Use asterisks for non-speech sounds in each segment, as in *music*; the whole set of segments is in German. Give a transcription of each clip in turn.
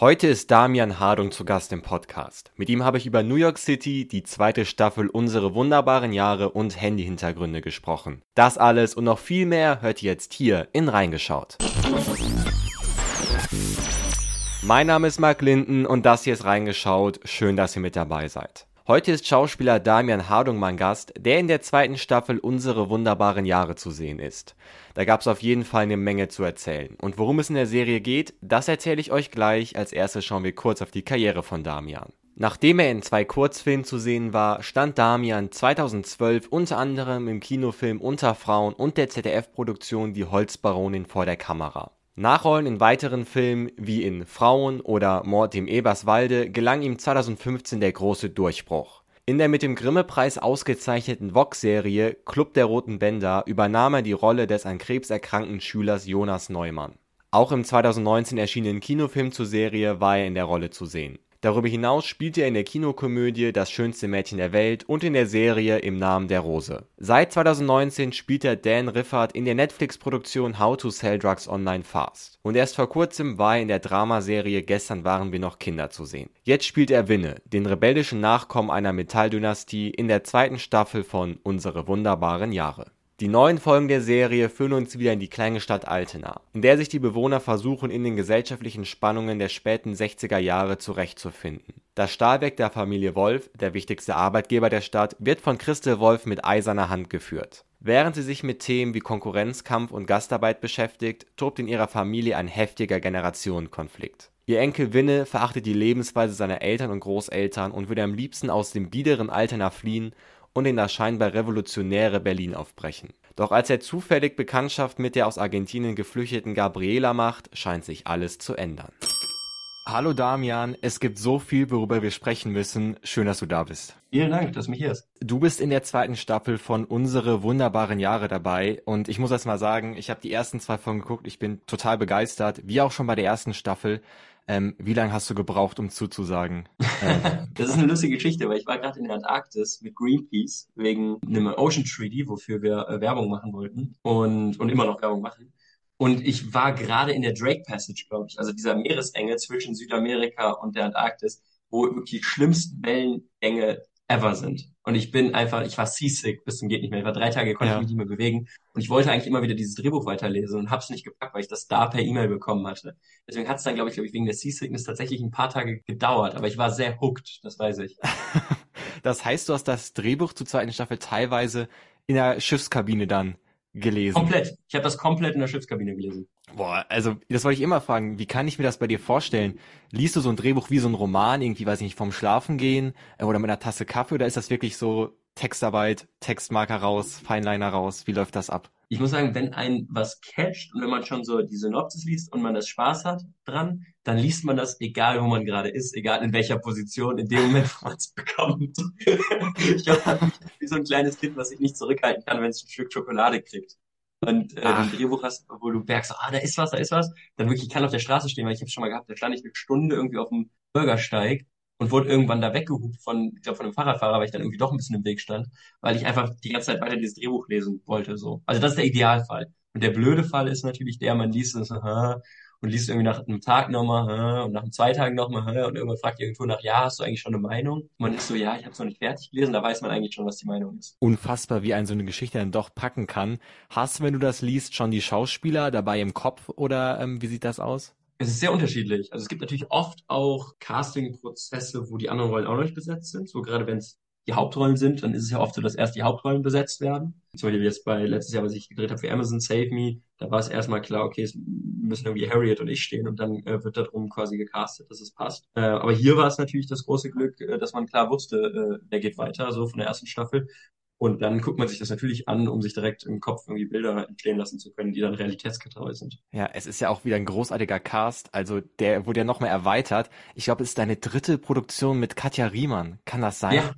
Heute ist Damian Hardung zu Gast im Podcast. Mit ihm habe ich über New York City, die zweite Staffel Unsere wunderbaren Jahre und Handyhintergründe gesprochen. Das alles und noch viel mehr hört ihr jetzt hier in Reingeschaut. Mein Name ist Mark Linden und das hier ist Reingeschaut. Schön, dass ihr mit dabei seid. Heute ist Schauspieler Damian Hardung mein Gast, der in der zweiten Staffel Unsere wunderbaren Jahre zu sehen ist. Da gab es auf jeden Fall eine Menge zu erzählen. Und worum es in der Serie geht, das erzähle ich euch gleich. Als erstes schauen wir kurz auf die Karriere von Damian. Nachdem er in zwei Kurzfilmen zu sehen war, stand Damian 2012 unter anderem im Kinofilm Unter Frauen und der ZDF-Produktion Die Holzbaronin vor der Kamera. Nachrollen in weiteren Filmen wie in Frauen oder Mord im Eberswalde gelang ihm 2015 der große Durchbruch. In der mit dem Grimme-Preis ausgezeichneten Vox-Serie Club der roten Bänder übernahm er die Rolle des an Krebs erkrankten Schülers Jonas Neumann. Auch im 2019 erschienenen Kinofilm zur Serie war er in der Rolle zu sehen Darüber hinaus spielte er in der Kinokomödie Das schönste Mädchen der Welt und in der Serie Im Namen der Rose. Seit 2019 spielt er Dan Riffard in der Netflix-Produktion How to Sell Drugs Online Fast. Und erst vor kurzem war er in der Dramaserie Gestern waren wir noch Kinder zu sehen. Jetzt spielt er Winne, den rebellischen Nachkommen einer Metalldynastie in der zweiten Staffel von Unsere wunderbaren Jahre die neuen Folgen der Serie führen uns wieder in die kleine Stadt Altena, in der sich die Bewohner versuchen, in den gesellschaftlichen Spannungen der späten 60er Jahre zurechtzufinden. Das Stahlwerk der Familie Wolf, der wichtigste Arbeitgeber der Stadt, wird von Christel Wolf mit eiserner Hand geführt. Während sie sich mit Themen wie Konkurrenzkampf und Gastarbeit beschäftigt, tobt in ihrer Familie ein heftiger Generationenkonflikt. Ihr Enkel Winne verachtet die Lebensweise seiner Eltern und Großeltern und würde am liebsten aus dem biederen Altena fliehen und in das scheinbar revolutionäre Berlin aufbrechen. Doch als er zufällig Bekanntschaft mit der aus Argentinien geflüchteten Gabriela macht, scheint sich alles zu ändern. Hallo Damian, es gibt so viel, worüber wir sprechen müssen. Schön, dass du da bist. Vielen Dank, dass du mich hier ist. Du bist in der zweiten Staffel von Unsere wunderbaren Jahre dabei und ich muss erst mal sagen, ich habe die ersten zwei Folgen geguckt, ich bin total begeistert, wie auch schon bei der ersten Staffel. Ähm, wie lange hast du gebraucht, um zuzusagen? *laughs* das ist eine lustige Geschichte, weil ich war gerade in der Antarktis mit Greenpeace wegen einem Ocean Treaty, wofür wir äh, Werbung machen wollten und, und immer noch Werbung machen. Und ich war gerade in der Drake Passage, glaube ich, also dieser Meeresenge zwischen Südamerika und der Antarktis, wo wirklich die schlimmsten Wellengänge ever sind. Und ich bin einfach, ich war seasick bis zum geht nicht mehr. Ich war drei Tage, konnte ja. ich mich nicht mehr bewegen. Und ich wollte eigentlich immer wieder dieses Drehbuch weiterlesen und habe es nicht gepackt, weil ich das da per E-Mail bekommen hatte. Deswegen hat es dann, glaube ich, glaube ich, wegen der Seasickness tatsächlich ein paar Tage gedauert. Aber ich war sehr hooked, das weiß ich. *laughs* das heißt, du hast das Drehbuch zur zweiten Staffel teilweise in der Schiffskabine dann gelesen. Komplett. Ich habe das komplett in der Schiffskabine gelesen. Boah, also das wollte ich immer fragen. Wie kann ich mir das bei dir vorstellen? Liest du so ein Drehbuch wie so ein Roman, irgendwie, weiß ich nicht, vom Schlafen gehen äh, oder mit einer Tasse Kaffee oder ist das wirklich so Textarbeit, Textmarker raus, Feinliner raus? Wie läuft das ab? ich muss sagen, wenn ein was catcht und wenn man schon so die Synopsis liest und man das Spaß hat dran, dann liest man das, egal wo man gerade ist, egal in welcher Position, in dem Moment, wo man es bekommt. *laughs* ich habe wie so ein kleines Kind, was sich nicht zurückhalten kann, wenn es ein Stück Schokolade kriegt. Und äh, ein Drehbuch hast, wo du merkst, ah, da ist was, da ist was, dann wirklich kann auf der Straße stehen, weil ich habe schon mal gehabt, da stand ich eine Stunde irgendwie auf dem Bürgersteig und wurde irgendwann da weggehupt von, ich glaube, von einem Fahrradfahrer, weil ich dann irgendwie doch ein bisschen im Weg stand, weil ich einfach die ganze Zeit weiter dieses Drehbuch lesen wollte. So. Also das ist der Idealfall. Und der blöde Fall ist natürlich der, man liest es *laughs* und liest irgendwie nach einem Tag nochmal und nach zwei Tagen nochmal und irgendwann fragt irgendwo nach, ja, hast du eigentlich schon eine Meinung? Und man ist so, ja, ich habe es noch nicht fertig gelesen, da weiß man eigentlich schon, was die Meinung ist. Unfassbar, wie ein so eine Geschichte dann doch packen kann. Hast du, wenn du das liest, schon die Schauspieler dabei im Kopf oder ähm, wie sieht das aus? Es ist sehr unterschiedlich. Also es gibt natürlich oft auch Casting-Prozesse, wo die anderen Rollen auch noch nicht besetzt sind. So gerade wenn es die Hauptrollen sind, dann ist es ja oft so, dass erst die Hauptrollen besetzt werden. Zum Beispiel jetzt bei letztes Jahr, was ich gedreht habe für Amazon Save Me, da war es erstmal klar, okay, es müssen irgendwie Harriet und ich stehen und dann äh, wird darum quasi gecastet, dass es passt. Äh, aber hier war es natürlich das große Glück, äh, dass man klar wusste, äh, wer geht weiter, so von der ersten Staffel. Und dann guckt man sich das natürlich an, um sich direkt im Kopf irgendwie Bilder entstehen lassen zu können, die dann realitätsgetreu sind. Ja, es ist ja auch wieder ein großartiger Cast. Also der wurde ja nochmal erweitert. Ich glaube, es ist deine dritte Produktion mit Katja Riemann. Kann das sein? Ja,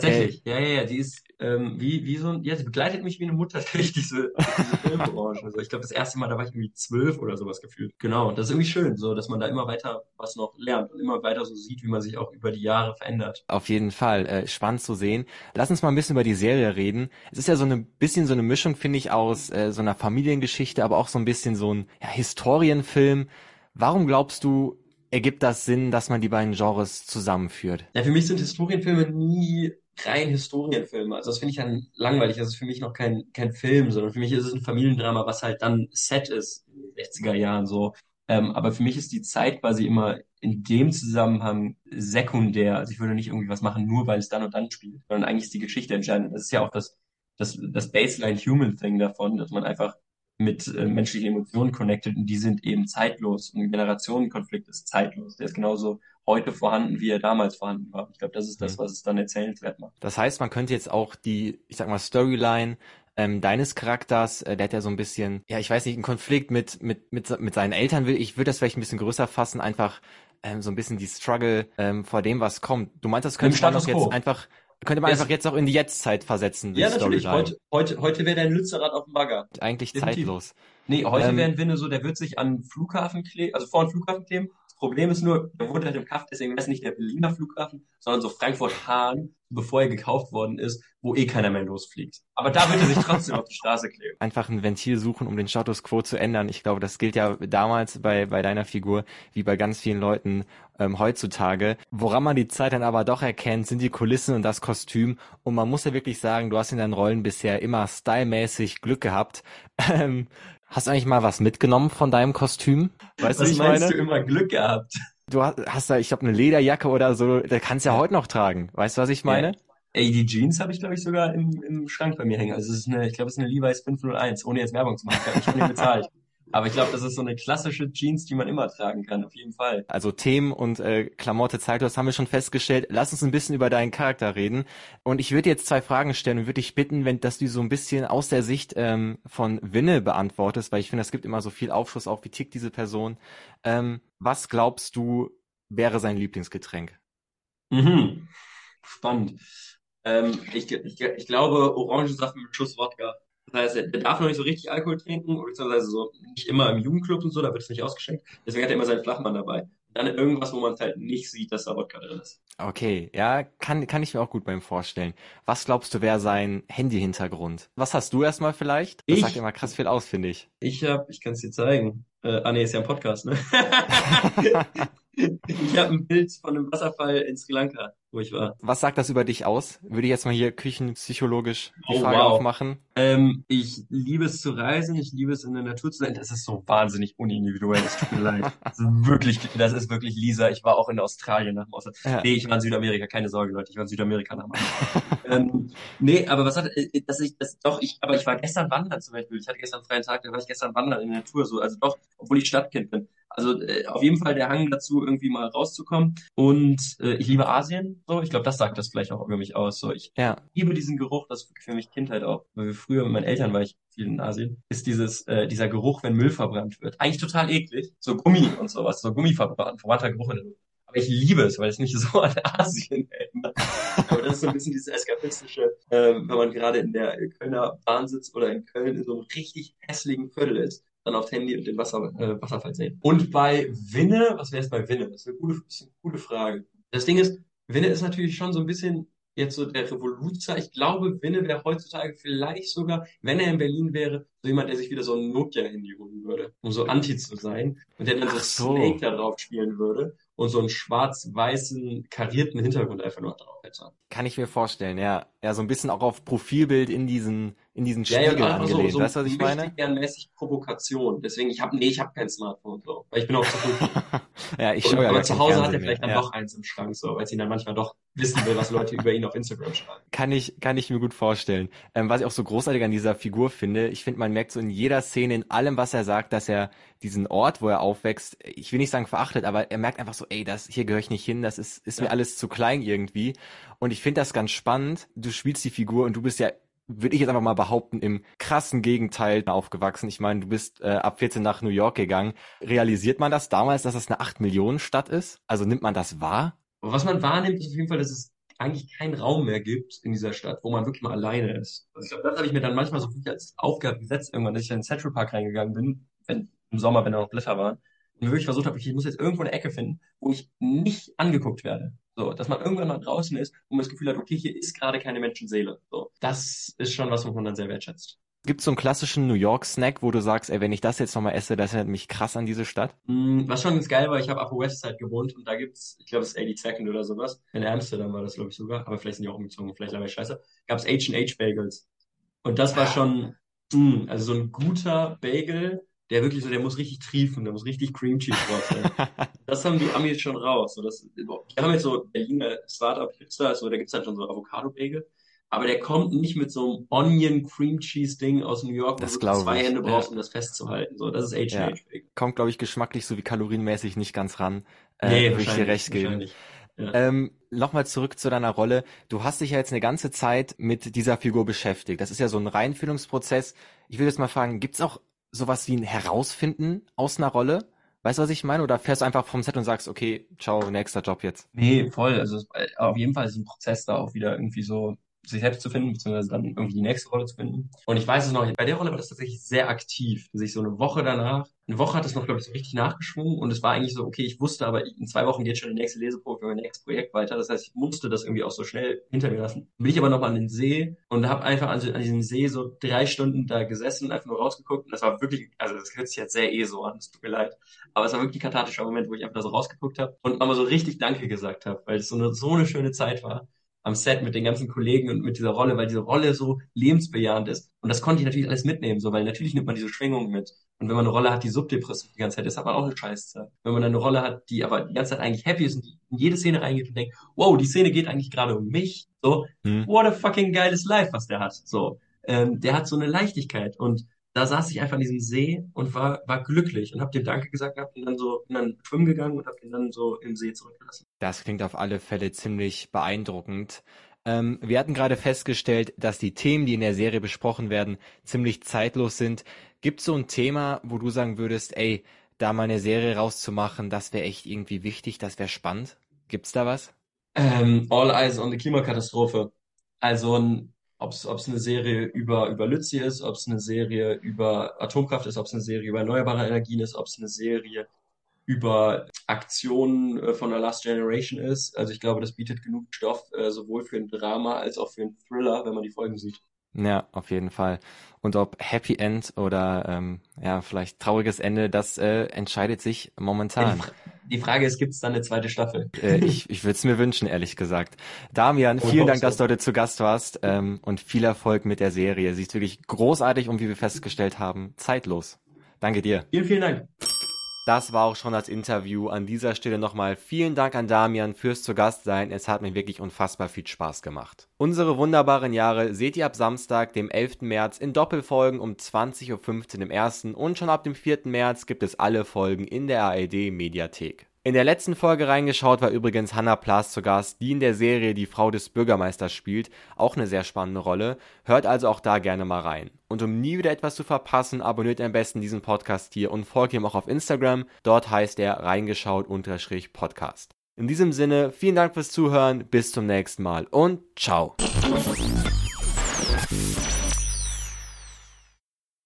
tatsächlich. Äh, ja, ja, ja. Die ist ähm, wie, wie so ein, ja, sie begleitet mich wie eine Mutter *laughs* durch diese, diese Filmbranche. Also ich glaube, das erste Mal, da war ich irgendwie zwölf oder sowas gefühlt. Genau, das ist irgendwie schön, so, dass man da immer weiter was noch lernt und immer weiter so sieht, wie man sich auch über die Jahre verändert. Auf jeden Fall, äh, spannend zu sehen. Lass uns mal ein bisschen über die Serie reden. Es ist ja so ein bisschen so eine Mischung, finde ich, aus äh, so einer Familiengeschichte, aber auch so ein bisschen so ein ja, Historienfilm. Warum glaubst du, ergibt das Sinn, dass man die beiden Genres zusammenführt? Ja, für mich sind Historienfilme nie rein Historienfilme. Also das finde ich dann langweilig. Das ist für mich noch kein, kein Film, sondern für mich ist es ein Familiendrama, was halt dann Set ist in den 60er Jahren so. Ähm, aber für mich ist die Zeit quasi immer in dem Zusammenhang sekundär. Also ich würde nicht irgendwie was machen, nur weil es dann und dann spielt, sondern eigentlich ist die Geschichte entscheidend. Das ist ja auch das, das, das Baseline Human Thing davon, dass man einfach mit äh, menschlichen Emotionen connected und die sind eben zeitlos. Und ein Generationenkonflikt ist zeitlos. Der ist genauso heute vorhanden, wie er damals vorhanden war. Ich glaube, das ist das, mhm. was es dann erzählenswert macht. Das heißt, man könnte jetzt auch die, ich sag mal, Storyline ähm, deines Charakters, äh, der hat ja so ein bisschen, ja, ich weiß nicht, einen Konflikt mit, mit, mit, mit seinen Eltern will. Ich würde das vielleicht ein bisschen größer fassen, einfach ähm, so ein bisschen die Struggle ähm, vor dem, was kommt. Du meinst, das könnte man doch jetzt einfach könnte man einfach jetzt auch in die Jetztzeit versetzen. Ja, natürlich. Heute, heute, heute wäre der Lützerath auf dem Bagger. Eigentlich Definitiv. zeitlos. Nee, heute ähm, wäre ein Winne so, der wird sich an Flughafen kleben, also vor den Flughafen kleben. Problem ist nur, der wohnt halt im Kaff, deswegen ist nicht der Berliner Flughafen, sondern so Frankfurt-Hahn bevor er gekauft worden ist, wo eh keiner mehr losfliegt. Aber da wird er sich trotzdem auf die Straße kleben. Einfach ein Ventil suchen, um den Status quo zu ändern. Ich glaube, das gilt ja damals bei, bei deiner Figur wie bei ganz vielen Leuten ähm, heutzutage. Woran man die Zeit dann aber doch erkennt, sind die Kulissen und das Kostüm. Und man muss ja wirklich sagen, du hast in deinen Rollen bisher immer stylmäßig Glück gehabt. *laughs* Hast du eigentlich mal was mitgenommen von deinem Kostüm? Weißt was du, meinst meine? du immer Glück gehabt? Du hast, hast da, ich glaube, eine Lederjacke oder so, da kannst du ja heute noch tragen. Weißt du, was ich meine? Ja. Ey, die Jeans habe ich, glaube ich, sogar im, im Schrank bei mir hängen. Also es ist eine, ich glaube, es ist eine Levi's 501, ohne jetzt Werbung zu machen. Ich habe nicht bezahlt. *laughs* Aber ich glaube, das ist so eine klassische Jeans, die man immer tragen kann, auf jeden Fall. Also Themen und äh, Klamotte zeitlos haben wir schon festgestellt. Lass uns ein bisschen über deinen Charakter reden. Und ich würde jetzt zwei Fragen stellen und würde dich bitten, wenn dass du so ein bisschen aus der Sicht ähm, von Winne beantwortest, weil ich finde, es gibt immer so viel Aufschluss auf, wie tickt diese Person. Ähm, was glaubst du, wäre sein Lieblingsgetränk? Mhm. Spannend. Ähm, ich, ich, ich glaube, Orangensaft mit Schuss Wodka. Das heißt, er darf noch nicht so richtig Alkohol trinken, beziehungsweise so nicht immer im Jugendclub und so, da wird es nicht ausgeschenkt. Deswegen hat er immer seinen Flachmann dabei. Dann irgendwas, wo man es halt nicht sieht, dass da Wodka drin ist. Okay, ja, kann, kann ich mir auch gut beim vorstellen. Was glaubst du, wäre sein Handy-Hintergrund? Was hast du erstmal vielleicht? Das ich, sagt immer krass viel aus, finde ich. Ich hab, ich kann es dir zeigen. Äh, ah nee, ist ja ein Podcast, ne? *laughs* *laughs* ich habe ein Bild von einem Wasserfall in Sri Lanka wo ich war. Was sagt das über dich aus? Würde ich jetzt mal hier küchenpsychologisch die oh, Frage wow. aufmachen. Ähm, ich liebe es zu reisen, ich liebe es in der Natur zu sein. Das ist so wahnsinnig unindividuell, es tut mir leid. *laughs* Das ist wirklich, das ist wirklich Lisa. Ich war auch in Australien nach dem Ausland. Ja. Nee, ich war in Südamerika, keine Sorge, Leute, ich war in Südamerika nach dem ähm, Nee, aber was hat, äh, dass ich, das, doch, ich, aber ich war gestern wandern zum Beispiel. Ich hatte gestern einen freien Tag, da war ich gestern wandern in der Natur, so, also doch, obwohl ich Stadtkind bin. Also äh, auf jeden Fall der Hang dazu, irgendwie mal rauszukommen. Und äh, ich liebe Asien. So, ich glaube, das sagt das vielleicht auch über mich aus. So, ich ja. liebe diesen Geruch, das ist für mich Kindheit auch. Weil wir früher mit meinen Eltern war ich viel in Asien, ist dieses, äh, dieser Geruch, wenn Müll verbrannt wird. Eigentlich total eklig. So Gummi und sowas, so Gummi verbrannt, verbrannter Geruch in der Luft. Aber ich liebe es, weil es nicht *laughs* so an Asien erinnert. Aber das ist so ein bisschen dieses eskapistische, äh, wenn man gerade in der Kölner Bahn sitzt oder in Köln in so einem richtig hässlichen Viertel ist dann aufs Handy und den Wasser, äh, Wasserfall sehen. Und bei Winne, was wäre es bei Winne? Das ist eine gute, ist eine gute Frage. Das Ding ist, Winne ist natürlich schon so ein bisschen jetzt so der Revoluzer. Ich glaube, Winne wäre heutzutage vielleicht sogar, wenn er in Berlin wäre, so jemand, der sich wieder so ein Nokia-Handy holen würde, um so anti zu sein und der dann so, so. Snake da drauf spielen würde und so einen schwarz-weißen karierten Hintergrund einfach nur drauf hätte. Kann ich mir vorstellen, ja. Ja, so ein bisschen auch auf Profilbild in diesen in diesen Spiegel ja, angelehnt. So, so weißt du, was ich meine? mäßig Provokation. Deswegen, ich habe nee, ich habe kein Smartphone so, weil ich bin auch zu gut. *laughs* ja, ich schaue ja Aber zu Hause hat er vielleicht dann ja. doch eins im Schrank, so, weil sie dann manchmal doch wissen will, was Leute über ihn auf Instagram schreiben. Kann ich, kann ich mir gut vorstellen. Ähm, was ich auch so großartig an dieser Figur finde, ich finde, man merkt so in jeder Szene, in allem, was er sagt, dass er diesen Ort, wo er aufwächst, ich will nicht sagen verachtet, aber er merkt einfach so, ey, das hier gehöre ich nicht hin, das ist, ist ja. mir alles zu klein irgendwie. Und ich finde das ganz spannend. Du spielst die Figur und du bist ja würde ich jetzt einfach mal behaupten, im krassen Gegenteil aufgewachsen. Ich meine, du bist äh, ab 14 nach New York gegangen. Realisiert man das damals, dass das eine 8 Millionen Stadt ist? Also nimmt man das wahr? Was man wahrnimmt, ist auf jeden Fall, dass es eigentlich keinen Raum mehr gibt in dieser Stadt, wo man wirklich mal alleine ist. Also ich glaube, das habe ich mir dann manchmal so als Aufgabe gesetzt, irgendwann, dass ich in den Central Park reingegangen bin, wenn, im Sommer, wenn da noch Blätter waren, und wirklich versucht habe, ich muss jetzt irgendwo eine Ecke finden, wo ich nicht angeguckt werde. So, dass man irgendwann mal draußen ist und man das Gefühl hat, okay, hier ist gerade keine Menschenseele. So, das ist schon was, was man dann sehr wertschätzt. Gibt es so einen klassischen New York-Snack, wo du sagst, ey, wenn ich das jetzt nochmal esse, das erinnert mich krass an diese Stadt? Mm, was schon ganz geil war, ich habe Upper West Side gewohnt und da gibt's, ich glaube, es ist 82nd oder sowas. In Amsterdam war das, glaube ich, sogar, aber vielleicht sind die auch umgezogen, vielleicht labber ich scheiße. Gab's H&H Bagels. Und das war schon, mh, also so ein guter Bagel, der wirklich so, der muss richtig triefen, der muss richtig Cream Cheese sein. das haben die Amis schon raus. So, das, wir haben jetzt so Berliner Startup Hipster, so, da gibt's halt schon so Avocado Bagel. Aber der kommt nicht mit so einem Onion Cream Cheese Ding aus New York, Das wo du zwei ich, Hände brauchst, ja. um das festzuhalten. So, das ist H&H Ja. Bagel. Kommt, glaube ich, geschmacklich sowie kalorienmäßig nicht ganz ran. Äh, Nee, würde ich dir recht geben. Ja. Ähm, Nochmal zurück zu deiner Rolle. Du hast dich ja jetzt eine ganze Zeit mit dieser Figur beschäftigt. Das ist ja so ein Reinfühlungsprozess. Ich will jetzt mal fragen, gibt's auch sowas wie ein Herausfinden aus einer Rolle? Weißt du, was ich meine? Oder fährst du einfach vom Set und sagst, okay, ciao, nächster Job jetzt? Nee, voll. Also äh, auf jeden Fall ist ein Prozess, da auch wieder irgendwie so sich selbst zu finden, beziehungsweise dann irgendwie die nächste Rolle zu finden. Und ich weiß es noch, bei der Rolle war das tatsächlich sehr aktiv, dass ich so eine Woche danach, eine Woche hat es noch, glaube ich, so richtig nachgeschwungen und es war eigentlich so, okay, ich wusste aber, in zwei Wochen geht schon die nächste Leseprobe für mein nächstes Projekt weiter. Das heißt, ich musste das irgendwie auch so schnell hinter mir lassen. Bin ich aber noch an den See und habe einfach an, an diesem See so drei Stunden da gesessen, einfach nur rausgeguckt und das war wirklich, also das hört sich jetzt sehr eh so an, es tut mir leid, aber es war wirklich ein kathartischer Moment, wo ich einfach da so rausgeguckt habe und mal so richtig Danke gesagt habe, weil es so eine, so eine schöne Zeit war am Set mit den ganzen Kollegen und mit dieser Rolle, weil diese Rolle so lebensbejahend ist. Und das konnte ich natürlich alles mitnehmen, so, weil natürlich nimmt man diese Schwingung mit. Und wenn man eine Rolle hat, die subdepressiv die ganze Zeit ist, hat man auch eine Scheißzeit. Wenn man dann eine Rolle hat, die aber die ganze Zeit eigentlich happy ist und die in jede Szene reingeht und denkt, wow, die Szene geht eigentlich gerade um mich, so, Hm. what a fucking geiles Life, was der hat, so. Ähm, der hat so eine Leichtigkeit und da saß ich einfach an diesem See und war, war glücklich und hab dem Danke gesagt, hab ihn dann so, bin dann schwimmen gegangen und hab ihn dann so im See zurückgelassen. Das klingt auf alle Fälle ziemlich beeindruckend. Ähm, wir hatten gerade festgestellt, dass die Themen, die in der Serie besprochen werden, ziemlich zeitlos sind. Gibt es so ein Thema, wo du sagen würdest, ey, da mal eine Serie rauszumachen, das wäre echt irgendwie wichtig, das wäre spannend? Gibt's da was? Ähm, All Eyes on the Klimakatastrophe. Also ein, ob es eine Serie über, über Lützi ist, ob es eine Serie über Atomkraft ist, ob es eine Serie über erneuerbare Energien ist, ob es eine Serie über Aktionen äh, von der Last Generation ist. Also ich glaube, das bietet genug Stoff, äh, sowohl für ein Drama als auch für einen Thriller, wenn man die Folgen sieht. Ja, auf jeden Fall. Und ob Happy End oder ähm, ja, vielleicht trauriges Ende, das äh, entscheidet sich momentan. Die Frage ist, gibt es dann eine zweite Staffel? Äh, ich ich würde es mir wünschen, ehrlich gesagt. Damian, vielen Dank, dass so. du heute zu Gast warst ähm, und viel Erfolg mit der Serie. Sie ist wirklich großartig und wie wir festgestellt haben, zeitlos. Danke dir. Vielen, vielen Dank. Das war auch schon das Interview. An dieser Stelle nochmal vielen Dank an Damian fürs zu Gast sein. Es hat mir wirklich unfassbar viel Spaß gemacht. Unsere wunderbaren Jahre seht ihr ab Samstag, dem 11. März in Doppelfolgen um 20.15 Uhr im ersten und schon ab dem 4. März gibt es alle Folgen in der ARD Mediathek. In der letzten Folge reingeschaut war übrigens Hannah Plas zu Gast, die in der Serie die Frau des Bürgermeisters spielt. Auch eine sehr spannende Rolle. Hört also auch da gerne mal rein. Und um nie wieder etwas zu verpassen, abonniert am besten diesen Podcast hier und folgt ihm auch auf Instagram. Dort heißt er reingeschaut-podcast. In diesem Sinne, vielen Dank fürs Zuhören, bis zum nächsten Mal und ciao.